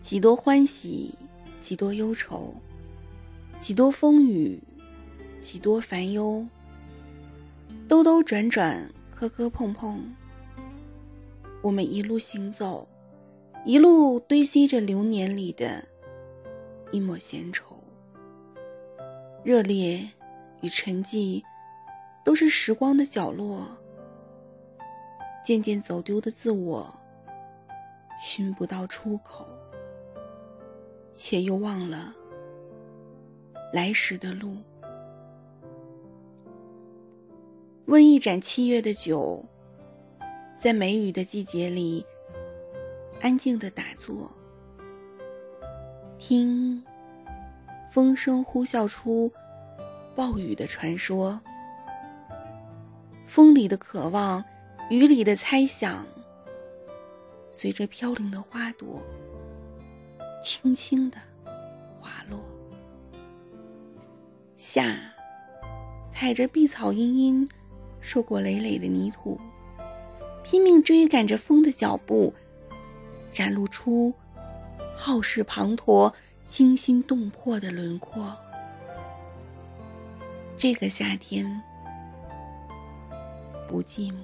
几多欢喜，几多忧愁，几多风雨，几多烦忧。兜兜转转，磕磕碰碰，我们一路行走，一路堆积着流年里的一抹闲愁。热烈与沉寂，都是时光的角落。渐渐走丢的自我，寻不到出口。且又忘了来时的路。温一盏七月的酒，在梅雨的季节里，安静的打坐，听风声呼啸出暴雨的传说，风里的渴望，雨里的猜想，随着飘零的花朵。轻轻的滑落，夏踩着碧草茵茵、硕果累累的泥土，拼命追赶着风的脚步，展露出浩世滂沱、惊心动魄的轮廓。这个夏天不寂寞，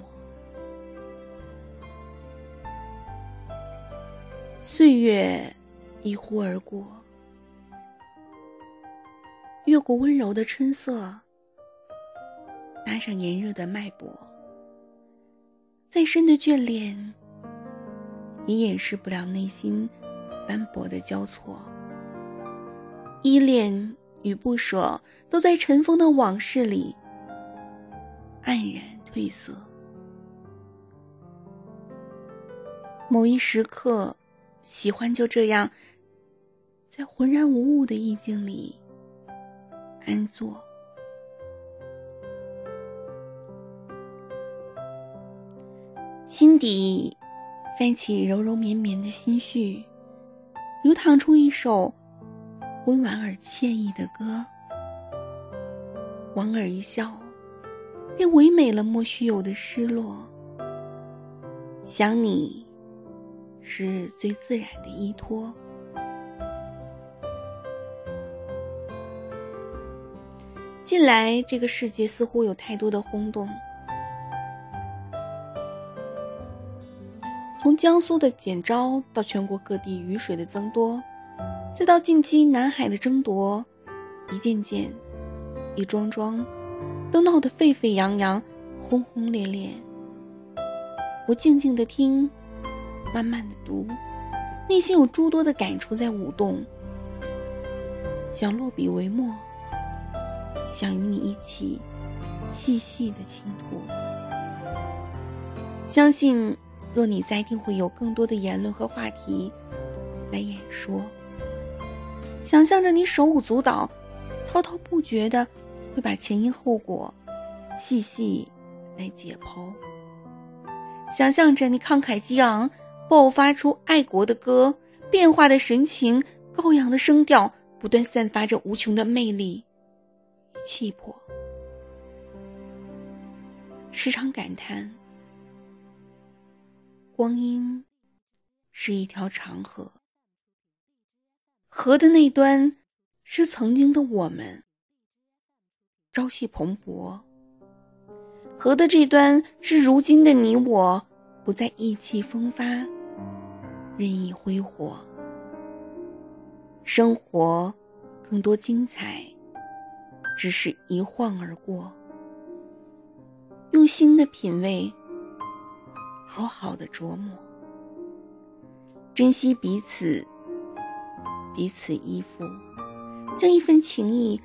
岁月。一呼而过，越过温柔的春色，搭上炎热的脉搏。再深的眷恋，也掩饰不了内心斑驳的交错。依恋与不舍，都在尘封的往事里黯然褪色。某一时刻，喜欢就这样。在浑然无物的意境里安坐，心底泛起柔柔绵绵的心绪，流淌出一首温婉而惬意的歌。莞尔一笑，便唯美了莫须有的失落。想你，是最自然的依托。近来，这个世界似乎有太多的轰动。从江苏的简招到全国各地雨水的增多，再到近期南海的争夺，一件件、一桩桩，都闹得沸沸扬扬、轰轰烈烈。我静静的听，慢慢的读，内心有诸多的感触在舞动，想落笔为墨。想与你一起细细的倾吐，相信若你在，定会有更多的言论和话题来演说。想象着你手舞足蹈、滔滔不绝的，会把前因后果细细来解剖。想象着你慷慨激昂，爆发出爱国的歌，变化的神情，高扬的声调，不断散发着无穷的魅力。气魄，时常感叹，光阴是一条长河，河的那端是曾经的我们，朝气蓬勃；河的这端是如今的你我，不再意气风发，任意挥霍。生活更多精彩。只是一晃而过，用心的品味，好好的琢磨，珍惜彼此，彼此依附，将一份情谊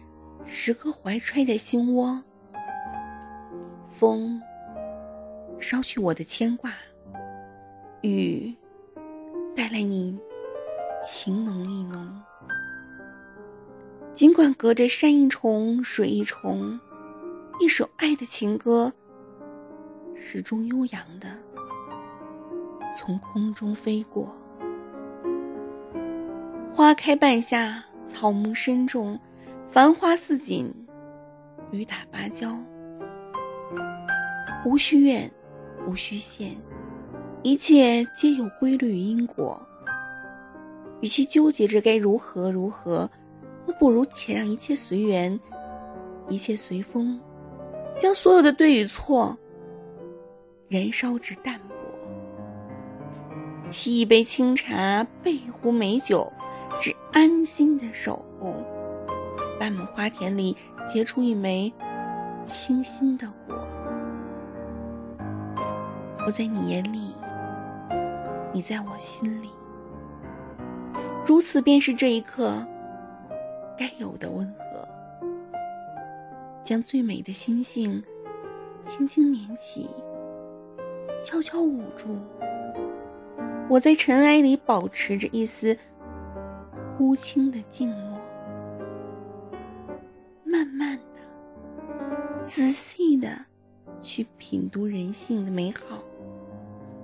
时刻怀揣在心窝。风捎去我的牵挂，雨带来你情浓意浓。尽管隔着山一重水一重，一首爱的情歌，始终悠扬的从空中飞过。花开半夏，草木深重，繁花似锦，雨打芭蕉。无需怨，无需羡，一切皆有规律因果。与其纠结着该如何如何，那不如且让一切随缘，一切随风，将所有的对与错燃烧至淡薄。沏一杯清茶，备一壶美酒，只安心的守候，半亩花田里结出一枚清新的果。我在你眼里，你在我心里，如此便是这一刻该有的温和。将最美的心性轻轻捻起，悄悄捂住。我在尘埃里保持着一丝孤清的静默，慢慢的、仔细的去品读人性的美好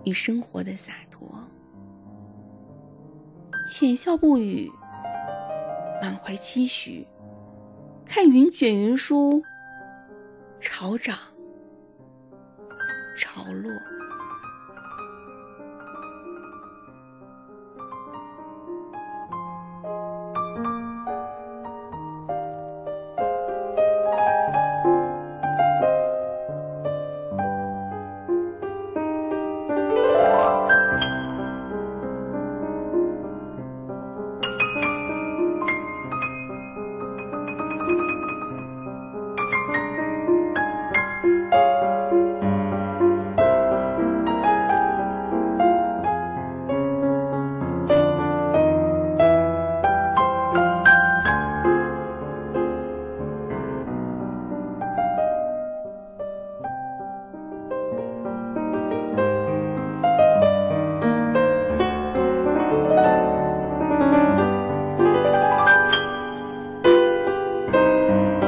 与生活的洒脱，浅笑不语，满怀期许，看云卷云舒，潮涨。